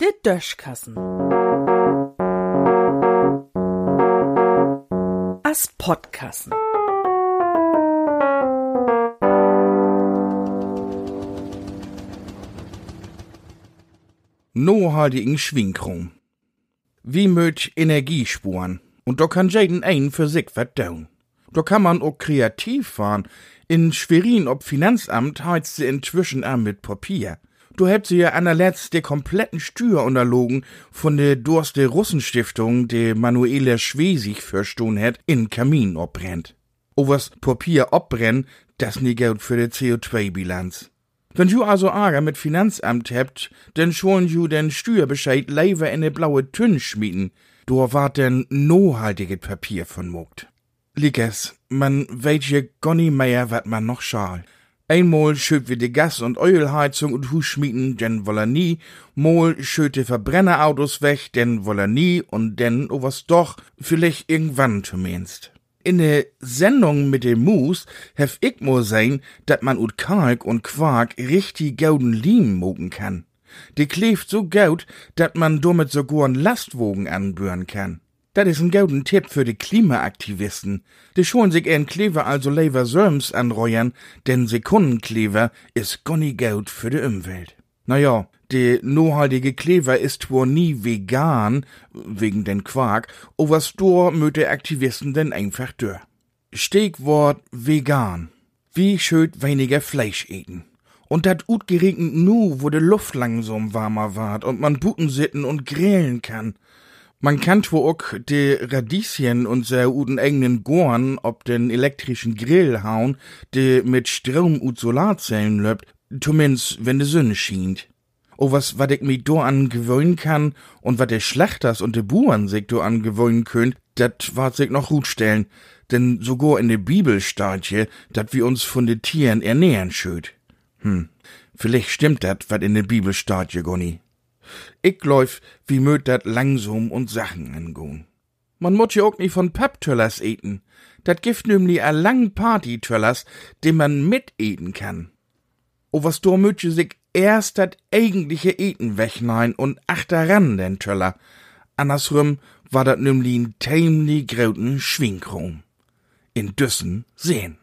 Der Döschkassen. As Podkassen. Nohaltigen Schwingkrom. Wie möt Energie spuren? Und da kann jeden ein für sich down. Da kann man auch kreativ fahren. In Schwerin ob Finanzamt heizt sie inzwischen an mit Papier. Du hebt sie ja anerletzt der kompletten Stür unterlogen von der Durste Russenstiftung, die Manuela Schwesig verstohn hat, in Kamin abbrennt. O was Papier abbrennt, das nie Geld für die CO2-Bilanz. Wenn du also Ärger mit Finanzamt hebt, denn schon ju den Steuerbescheid leiver in ne blaue Tünn schmieden. Du wart denn nohaltiges Papier von mogt. Lickes, man weet je gonni mehr, wat man noch schal. Einmal schütt wir die Gas- und Ölheizung und Hus schmieden, denn woll er nie. Mol schütt die Verbrennerautos weg, denn woll er nie. Und denn, o was doch, vielleicht irgendwann zumindest. In der Sendung mit dem Mus hef ich mo sein, dat man ut Kalk und Quark richtig gauden Lehm mogen kann. Die kleeft so gaut, dat man damit sogar einen Lastwogen anbühren kann. Dat is ein gauden Tipp für die Klimaaktivisten. Die schon sich ihren Kleber also lever Sörms anreuern, denn Sekundenkleber is gonni gaut für die Umwelt. Naja, de nohaltige Kleber ist wohl nie vegan, wegen den Quark, o was dor möte Aktivisten denn einfach dör. Stegwort vegan. Wie schön weniger Fleisch eten. Und dat ut geregnet nu, wo de Luft langsam warmer ward und man Buten sitten und grillen kann. Man kann auch de Radieschen und se uden eigenen Gorn ob den elektrischen Grill hauen, de mit Strom und Solarzellen löbt, zumindest wenn de Sonne schient. O was wat ich mi do an gewöhnen kann und wat de Schlachters und de Buren sich do an gewöhnen könnt, dat wart sich noch gut stellen, denn sogar in de Bibel steht je, dat wir uns von de Tieren ernähren schöd. Hm, vielleicht stimmt dat, wat in de Bibel steht je, Gonny. Ich läuf, wie möt dat langsam und Sachen angehen. Man mut ja auch nie von Papptöllers eten. Dat gibt nämlich a lang Party-Töllers, den man miteten kann. O was do möt je sich erst dat eigentliche Eten wegnein und achteran den Töller. Andersrum war dat nämlich ein tämlich grauten Schwingkrom. In Düssen sehen.